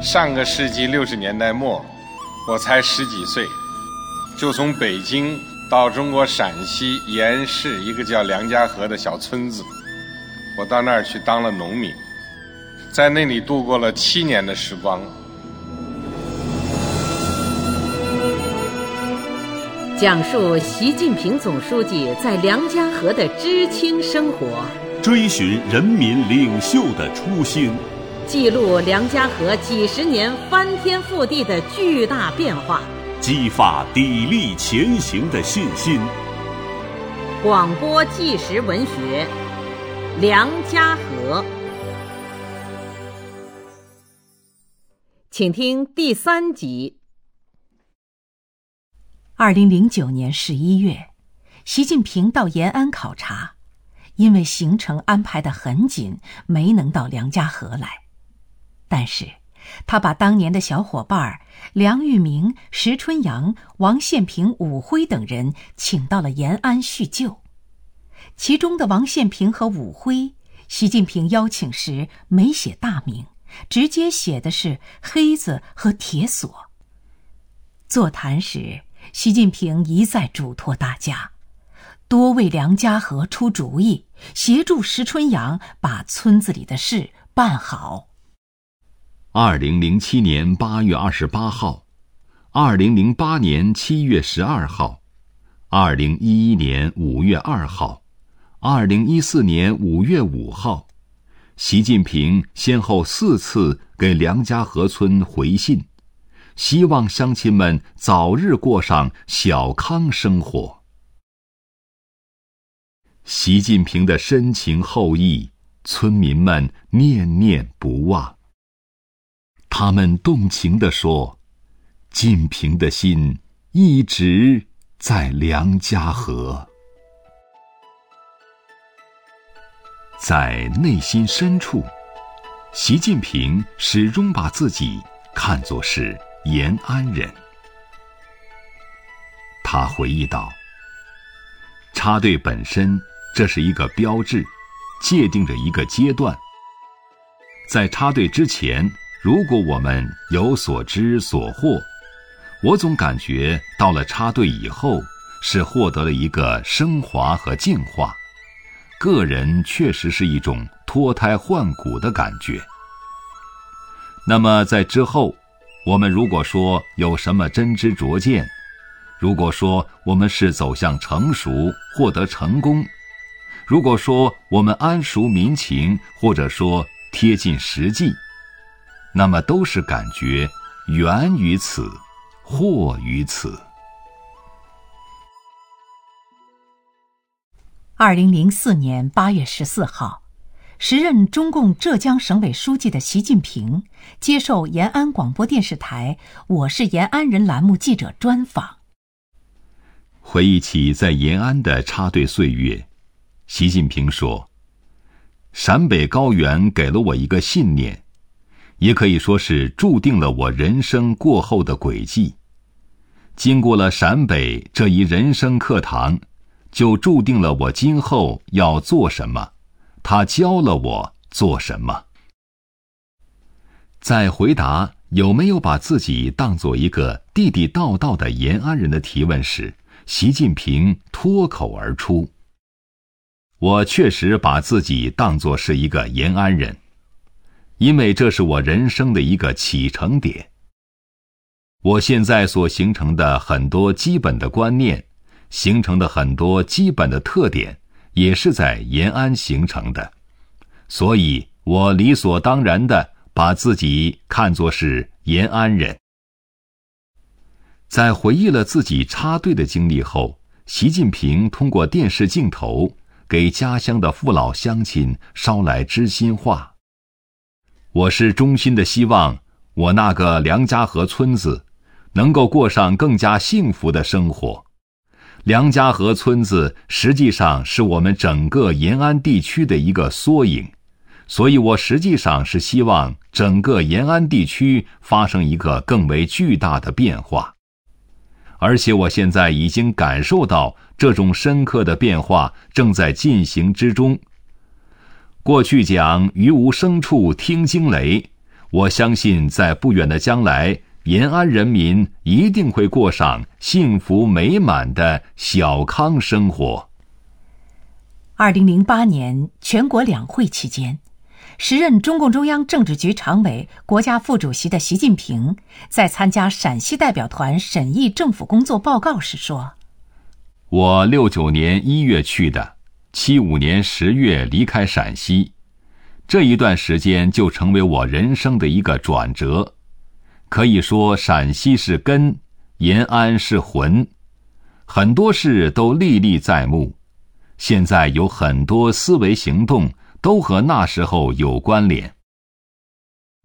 上个世纪六十年代末，我才十几岁，就从北京到中国陕西盐市一个叫梁家河的小村子，我到那儿去当了农民，在那里度过了七年的时光。讲述习近平总书记在梁家河的知青生活，追寻人民领袖的初心，记录梁家河几十年翻天覆地的巨大变化，激发砥砺前行的信心。广播纪实文学《梁家河》，请听第三集。二零零九年十一月，习近平到延安考察，因为行程安排的很紧，没能到梁家河来。但是，他把当年的小伙伴梁玉明、石春阳、王献平、武辉等人请到了延安叙旧。其中的王献平和武辉，习近平邀请时没写大名，直接写的是“黑子”和“铁锁”。座谈时。习近平一再嘱托大家，多为梁家河出主意，协助石春阳把村子里的事办好。二零零七年八月二十八号，二零零八年七月十二号，二零一一年五月二号，二零一四年五月五号，习近平先后四次给梁家河村回信。希望乡亲们早日过上小康生活。习近平的深情厚谊，村民们念念不忘。他们动情地说：“晋平的心一直在梁家河。”在内心深处，习近平始终把自己看作是。延安人，他回忆道：“插队本身，这是一个标志，界定着一个阶段。在插队之前，如果我们有所知所获，我总感觉到了插队以后，是获得了一个升华和进化。个人确实是一种脱胎换骨的感觉。那么在之后。”我们如果说有什么真知灼见，如果说我们是走向成熟、获得成功，如果说我们谙熟民情，或者说贴近实际，那么都是感觉源于此，惑于此。二零零四年八月十四号。时任中共浙江省委书记的习近平接受延安广播电视台《我是延安人》栏目记者专访，回忆起在延安的插队岁月，习近平说：“陕北高原给了我一个信念，也可以说是注定了我人生过后的轨迹。经过了陕北这一人生课堂，就注定了我今后要做什么。”他教了我做什么。在回答有没有把自己当做一个地地道道的延安人的提问时，习近平脱口而出：“我确实把自己当作是一个延安人，因为这是我人生的一个启程点。我现在所形成的很多基本的观念，形成的很多基本的特点。”也是在延安形成的，所以我理所当然的把自己看作是延安人。在回忆了自己插队的经历后，习近平通过电视镜头给家乡的父老乡亲捎来知心话。我是衷心的希望我那个梁家河村子能够过上更加幸福的生活。梁家河村子实际上是我们整个延安地区的一个缩影，所以我实际上是希望整个延安地区发生一个更为巨大的变化，而且我现在已经感受到这种深刻的变化正在进行之中。过去讲“于无声处听惊雷”，我相信在不远的将来，延安人民一定会过上幸福美满的小康生活。二零零八年全国两会期间，时任中共中央政治局常委、国家副主席的习近平在参加陕西代表团审议政府工作报告时说：“我六九年一月去的，七五年十月离开陕西，这一段时间就成为我人生的一个转折。可以说，陕西是根，延安是魂，很多事都历历在目。”现在有很多思维行动都和那时候有关联。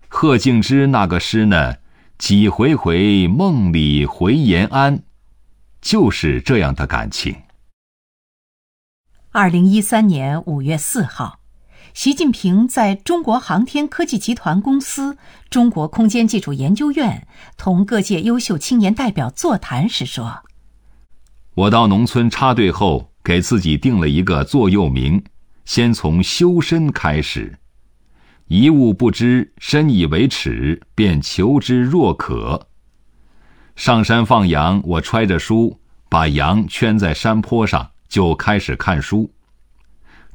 贺敬之那个诗呢，“几回回梦里回延安”，就是这样的感情。二零一三年五月四号，习近平在中国航天科技集团公司中国空间技术研究院同各界优秀青年代表座谈时说：“我到农村插队后。”给自己定了一个座右铭：先从修身开始。一物不知，深以为耻，便求之若渴。上山放羊，我揣着书，把羊圈在山坡上，就开始看书。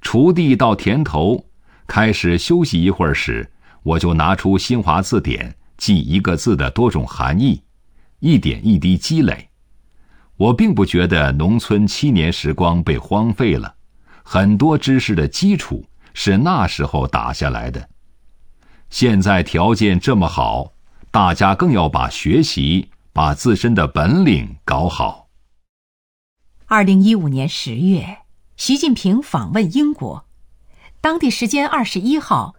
锄地到田头，开始休息一会儿时，我就拿出新华字典，记一个字的多种含义，一点一滴积累。我并不觉得农村七年时光被荒废了，很多知识的基础是那时候打下来的。现在条件这么好，大家更要把学习、把自身的本领搞好。二零一五年十月，习近平访问英国，当地时间二十一号，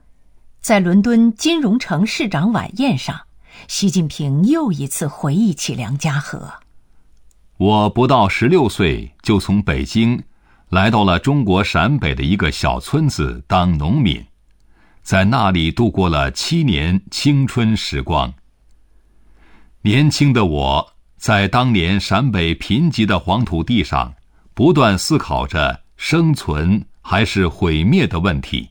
在伦敦金融城市长晚宴上，习近平又一次回忆起梁家河。我不到十六岁就从北京来到了中国陕北的一个小村子当农民，在那里度过了七年青春时光。年轻的我在当年陕北贫瘠的黄土地上，不断思考着生存还是毁灭的问题。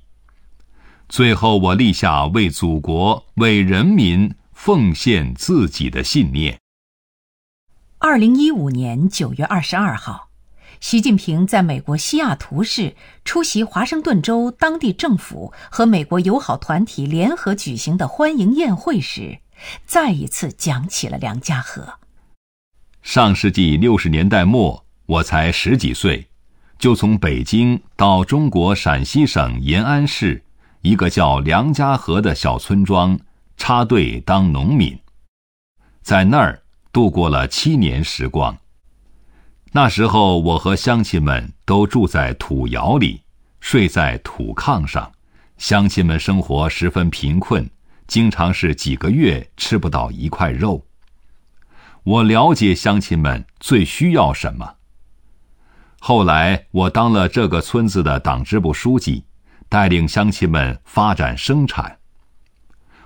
最后，我立下为祖国、为人民奉献自己的信念。二零一五年九月二十二号，习近平在美国西雅图市出席华盛顿州当地政府和美国友好团体联合举行的欢迎宴会时，再一次讲起了梁家河。上世纪六十年代末，我才十几岁，就从北京到中国陕西省延安市一个叫梁家河的小村庄插队当农民，在那儿。度过了七年时光。那时候，我和乡亲们都住在土窑里，睡在土炕上。乡亲们生活十分贫困，经常是几个月吃不到一块肉。我了解乡亲们最需要什么。后来，我当了这个村子的党支部书记，带领乡亲们发展生产。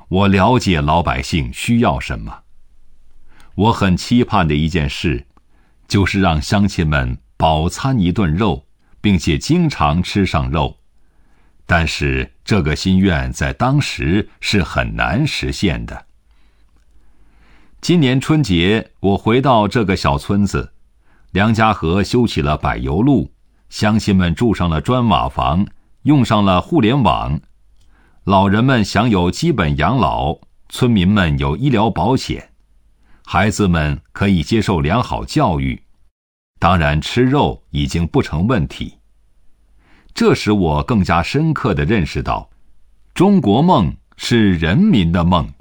我了解老百姓需要什么。我很期盼的一件事，就是让乡亲们饱餐一顿肉，并且经常吃上肉。但是这个心愿在当时是很难实现的。今年春节，我回到这个小村子，梁家河修起了柏油路，乡亲们住上了砖瓦房，用上了互联网，老人们享有基本养老，村民们有医疗保险。孩子们可以接受良好教育，当然吃肉已经不成问题。这使我更加深刻的认识到，中国梦是人民的梦，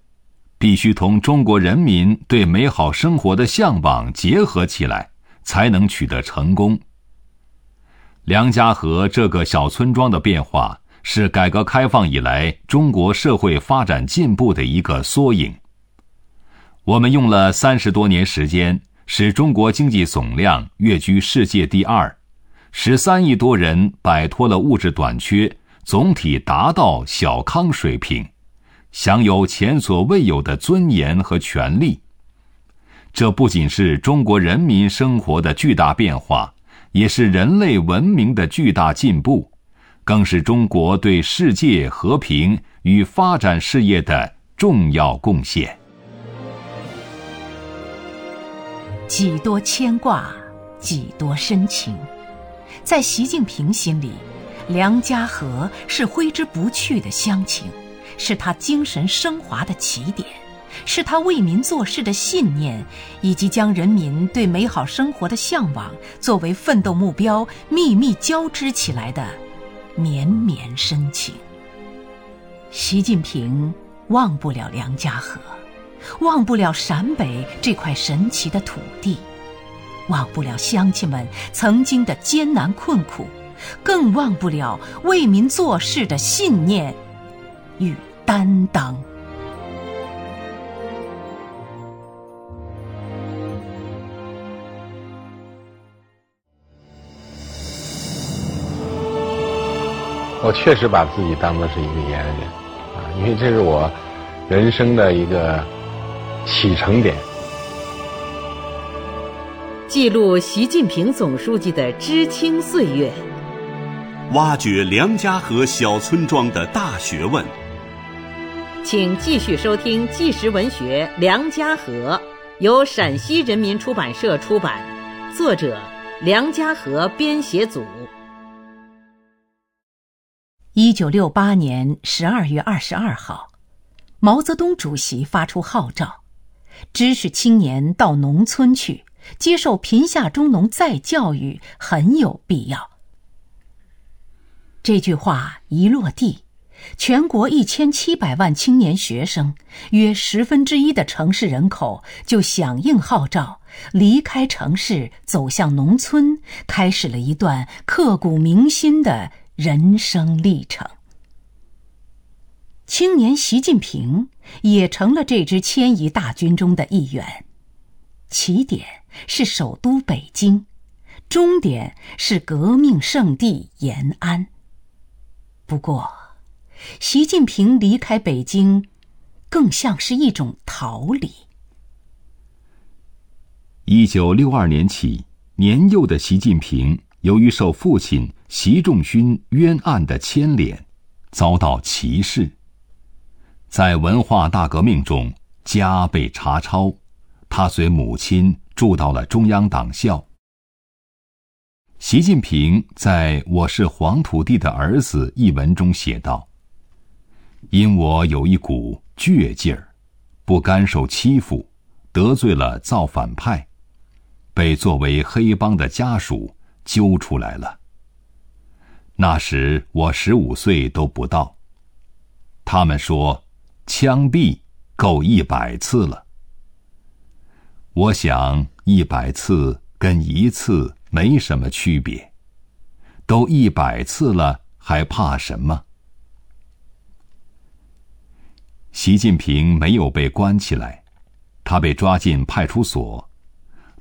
必须同中国人民对美好生活的向往结合起来，才能取得成功。梁家河这个小村庄的变化，是改革开放以来中国社会发展进步的一个缩影。我们用了三十多年时间，使中国经济总量跃居世界第二，十三亿多人摆脱了物质短缺，总体达到小康水平，享有前所未有的尊严和权利。这不仅是中国人民生活的巨大变化，也是人类文明的巨大进步，更是中国对世界和平与发展事业的。重要贡献。几多牵挂，几多深情，在习近平心里，梁家河是挥之不去的乡情，是他精神升华的起点，是他为民做事的信念，以及将人民对美好生活的向往作为奋斗目标秘密交织起来的绵绵深情。习近平忘不了梁家河。忘不了陕北这块神奇的土地，忘不了乡亲们曾经的艰难困苦，更忘不了为民做事的信念与担当。我确实把自己当做是一个延安人啊，因为这是我人生的一个。启程点，记录习近平总书记的知青岁月，挖掘梁家河小村庄的大学问。请继续收听纪实文学《梁家河》，由陕西人民出版社出版，作者梁家河编写组。一九六八年十二月二十二号，毛泽东主席发出号召。知识青年到农村去接受贫下中农再教育很有必要。这句话一落地，全国一千七百万青年学生，约十分之一的城市人口就响应号召，离开城市走向农村，开始了一段刻骨铭心的人生历程。青年习近平也成了这支迁移大军中的一员，起点是首都北京，终点是革命圣地延安。不过，习近平离开北京，更像是一种逃离。一九六二年起，年幼的习近平由于受父亲习仲勋冤案的牵连，遭到歧视。在文化大革命中，家被查抄，他随母亲住到了中央党校。习近平在《我是黄土地的儿子》一文中写道：“因我有一股倔劲儿，不甘受欺负，得罪了造反派，被作为黑帮的家属揪出来了。那时我十五岁都不到，他们说。”枪毙够一百次了。我想一百次跟一次没什么区别，都一百次了，还怕什么？习近平没有被关起来，他被抓进派出所，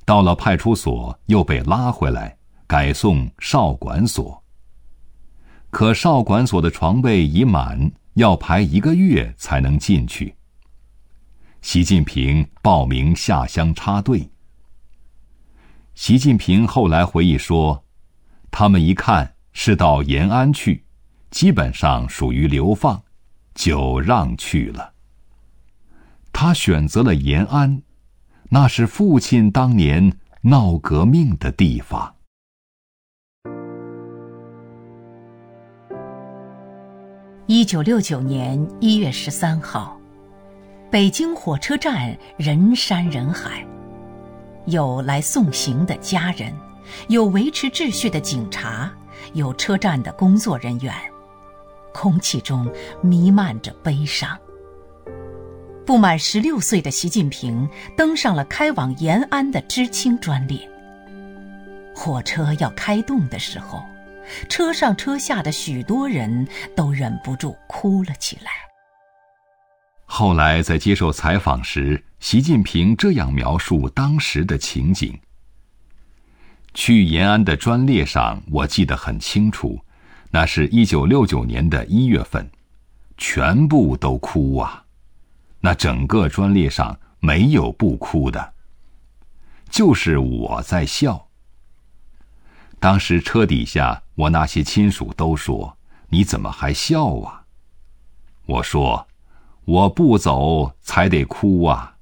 到了派出所又被拉回来，改送少管所。可少管所的床位已满。要排一个月才能进去。习近平报名下乡插队。习近平后来回忆说：“他们一看是到延安去，基本上属于流放，就让去了。他选择了延安，那是父亲当年闹革命的地方。”一九六九年一月十三号，北京火车站人山人海，有来送行的家人，有维持秩序的警察，有车站的工作人员，空气中弥漫着悲伤。不满十六岁的习近平登上了开往延安的知青专列。火车要开动的时候。车上车下的许多人都忍不住哭了起来。后来在接受采访时，习近平这样描述当时的情景：去延安的专列上，我记得很清楚，那是一九六九年的一月份，全部都哭啊！那整个专列上没有不哭的，就是我在笑。当时车底下，我那些亲属都说：“你怎么还笑啊？”我说：“我不走才得哭啊！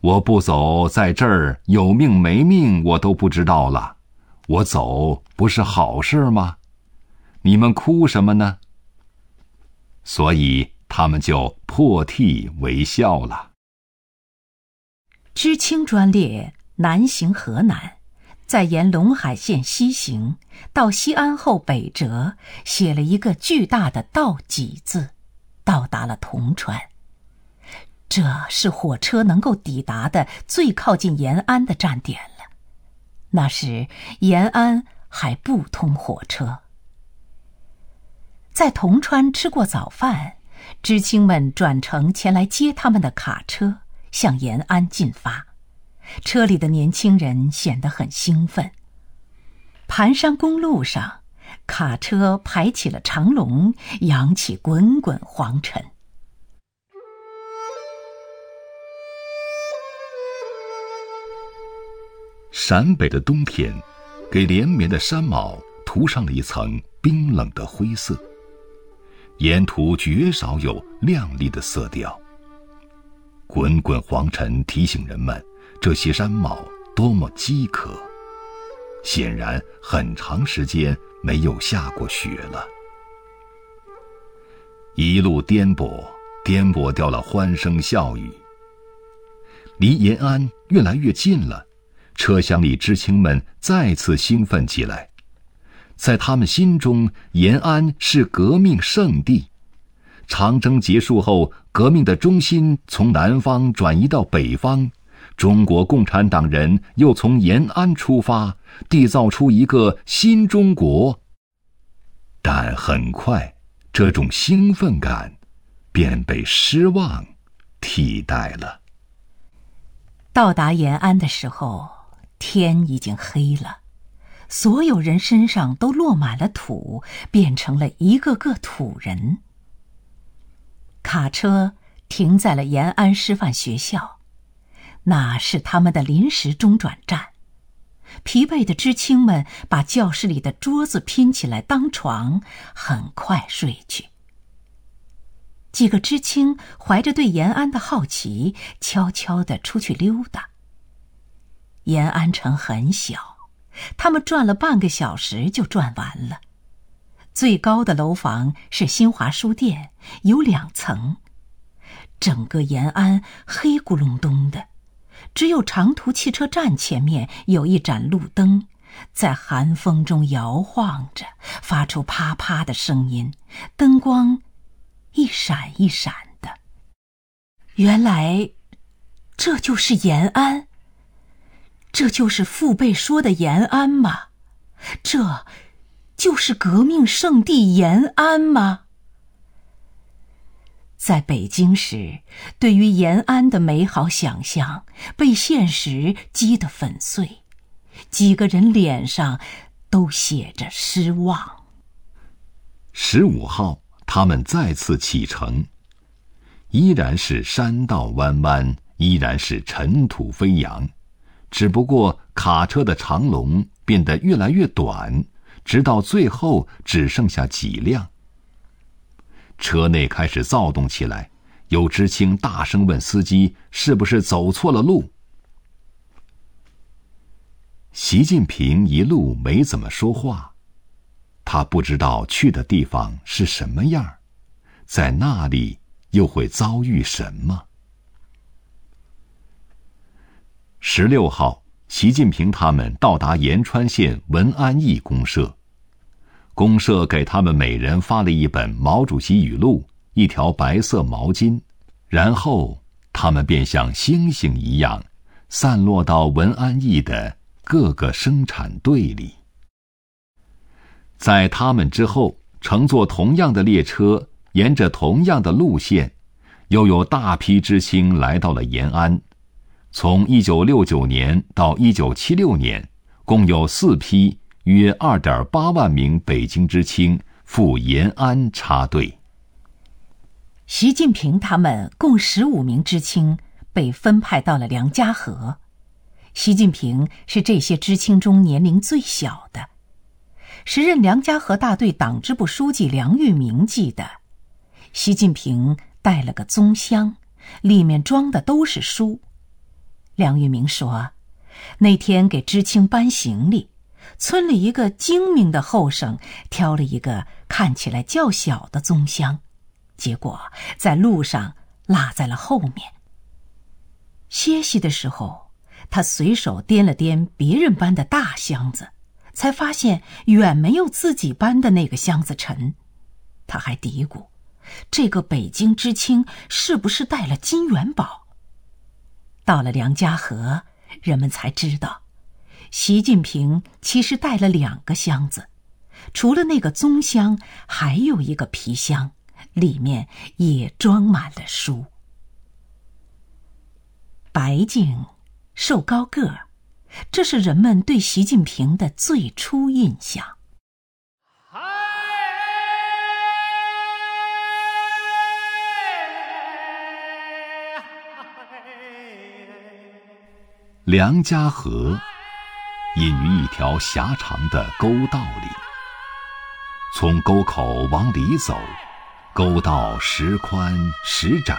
我不走，在这儿有命没命我都不知道了。我走不是好事吗？你们哭什么呢？所以他们就破涕为笑了。知青专列南行河南，再沿陇海线西行，到西安后北折，写了一个巨大的“道济”字，到达了铜川。这是火车能够抵达的最靠近延安的站点了。那时延安还不通火车。在铜川吃过早饭，知青们转乘前来接他们的卡车，向延安进发。车里的年轻人显得很兴奋。盘山公路上，卡车排起了长龙，扬起滚滚黄尘。陕北的冬天，给连绵的山峁涂上了一层冰冷的灰色。沿途绝少有亮丽的色调。滚滚黄尘提醒人们，这些山峁多么饥渴。显然，很长时间没有下过雪了。一路颠簸，颠簸掉了欢声笑语。离延安越来越近了。车厢里，知青们再次兴奋起来。在他们心中，延安是革命圣地。长征结束后，革命的中心从南方转移到北方，中国共产党人又从延安出发，缔造出一个新中国。但很快，这种兴奋感便被失望替代了。到达延安的时候。天已经黑了，所有人身上都落满了土，变成了一个个土人。卡车停在了延安师范学校，那是他们的临时中转站。疲惫的知青们把教室里的桌子拼起来当床，很快睡去。几个知青怀着对延安的好奇，悄悄地出去溜达。延安城很小，他们转了半个小时就转完了。最高的楼房是新华书店，有两层。整个延安黑咕隆咚的，只有长途汽车站前面有一盏路灯，在寒风中摇晃着，发出啪啪的声音，灯光一闪一闪的。原来，这就是延安。这就是父辈说的延安吗？这，就是革命圣地延安吗？在北京时，对于延安的美好想象被现实击得粉碎，几个人脸上都写着失望。十五号，他们再次启程，依然是山道弯弯，依然是尘土飞扬。只不过卡车的长龙变得越来越短，直到最后只剩下几辆。车内开始躁动起来，有知青大声问司机：“是不是走错了路？”习近平一路没怎么说话，他不知道去的地方是什么样，在那里又会遭遇什么。十六号，习近平他们到达延川县文安驿公社，公社给他们每人发了一本毛主席语录、一条白色毛巾，然后他们便像星星一样，散落到文安驿的各个生产队里。在他们之后，乘坐同样的列车，沿着同样的路线，又有大批知青来到了延安。从一九六九年到一九七六年，共有四批约二点八万名北京知青赴延安插队。习近平他们共十五名知青被分派到了梁家河，习近平是这些知青中年龄最小的。时任梁家河大队党支部书记梁玉明记得，习近平带了个棕箱，里面装的都是书。梁玉明说，那天给知青搬行李，村里一个精明的后生挑了一个看起来较小的棕箱，结果在路上落在了后面。歇息的时候，他随手掂了掂别人搬的大箱子，才发现远没有自己搬的那个箱子沉。他还嘀咕：“这个北京知青是不是带了金元宝？”到了梁家河，人们才知道，习近平其实带了两个箱子，除了那个棕箱，还有一个皮箱，里面也装满了书。白净，瘦高个儿，这是人们对习近平的最初印象。梁家河隐于一条狭长的沟道里，从沟口往里走，沟道时宽时窄，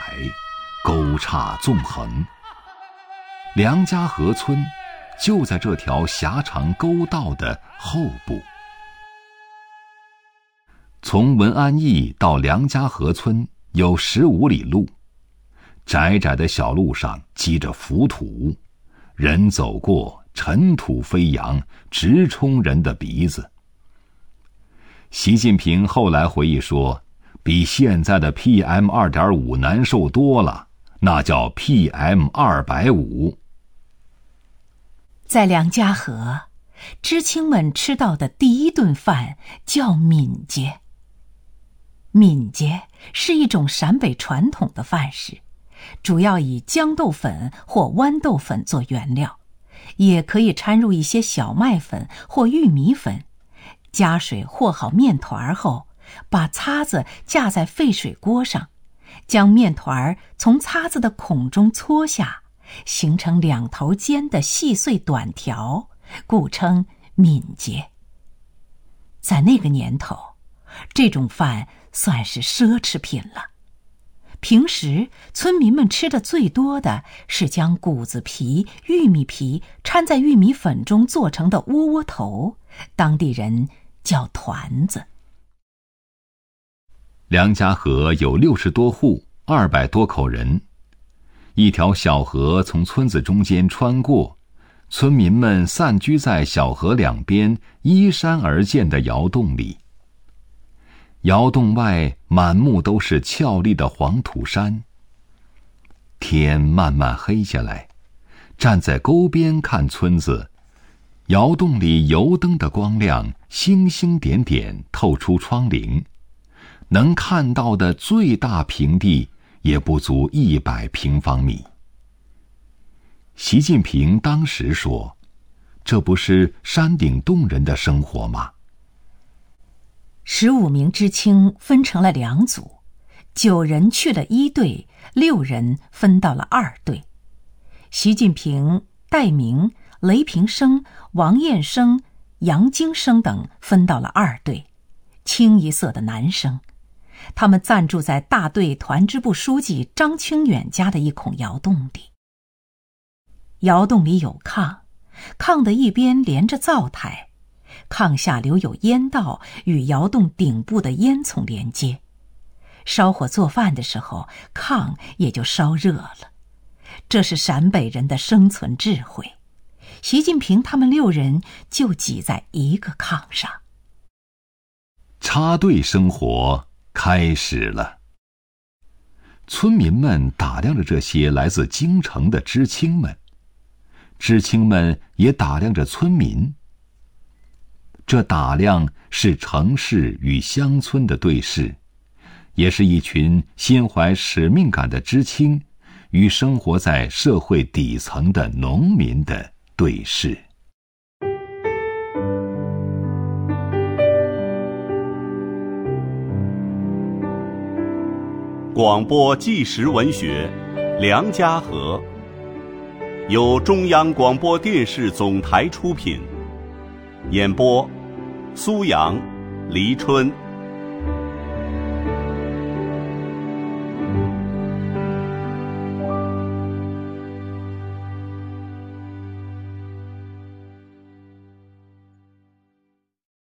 沟岔纵横。梁家河村就在这条狭长沟道的后部。从文安驿到梁家河村有十五里路，窄窄的小路上积着浮土。人走过，尘土飞扬，直冲人的鼻子。习近平后来回忆说：“比现在的 PM 二点五难受多了，那叫 PM 二百五。”在梁家河，知青们吃到的第一顿饭叫闽节。闽节是一种陕北传统的饭食。主要以豇豆粉或豌豆粉做原料，也可以掺入一些小麦粉或玉米粉。加水和好面团后，把擦子架在沸水锅上，将面团从擦子的孔中搓下，形成两头尖的细碎短条，故称敏捷。在那个年头，这种饭算是奢侈品了。平时村民们吃的最多的是将谷子皮、玉米皮掺在玉米粉中做成的窝窝头，当地人叫团子。梁家河有六十多户，二百多口人，一条小河从村子中间穿过，村民们散居在小河两边依山而建的窑洞里。窑洞外满目都是俏丽的黄土山。天慢慢黑下来，站在沟边看村子，窑洞里油灯的光亮星星点点透出窗棂，能看到的最大平地也不足一百平方米。习近平当时说：“这不是山顶洞人的生活吗？”十五名知青分成了两组，九人去了一队，六人分到了二队。习近平、戴明、雷平生、王彦生、杨京生等分到了二队，清一色的男生。他们暂住在大队团支部书记张清远家的一孔窑洞里。窑洞里有炕，炕的一边连着灶台。炕下留有烟道，与窑洞顶部的烟囱连接。烧火做饭的时候，炕也就烧热了。这是陕北人的生存智慧。习近平他们六人就挤在一个炕上。插队生活开始了。村民们打量着这些来自京城的知青们，知青们也打量着村民。这打量是城市与乡村的对视，也是一群心怀使命感的知青与生活在社会底层的农民的对视。广播纪实文学《梁家河》，由中央广播电视总台出品，演播。苏阳、黎春。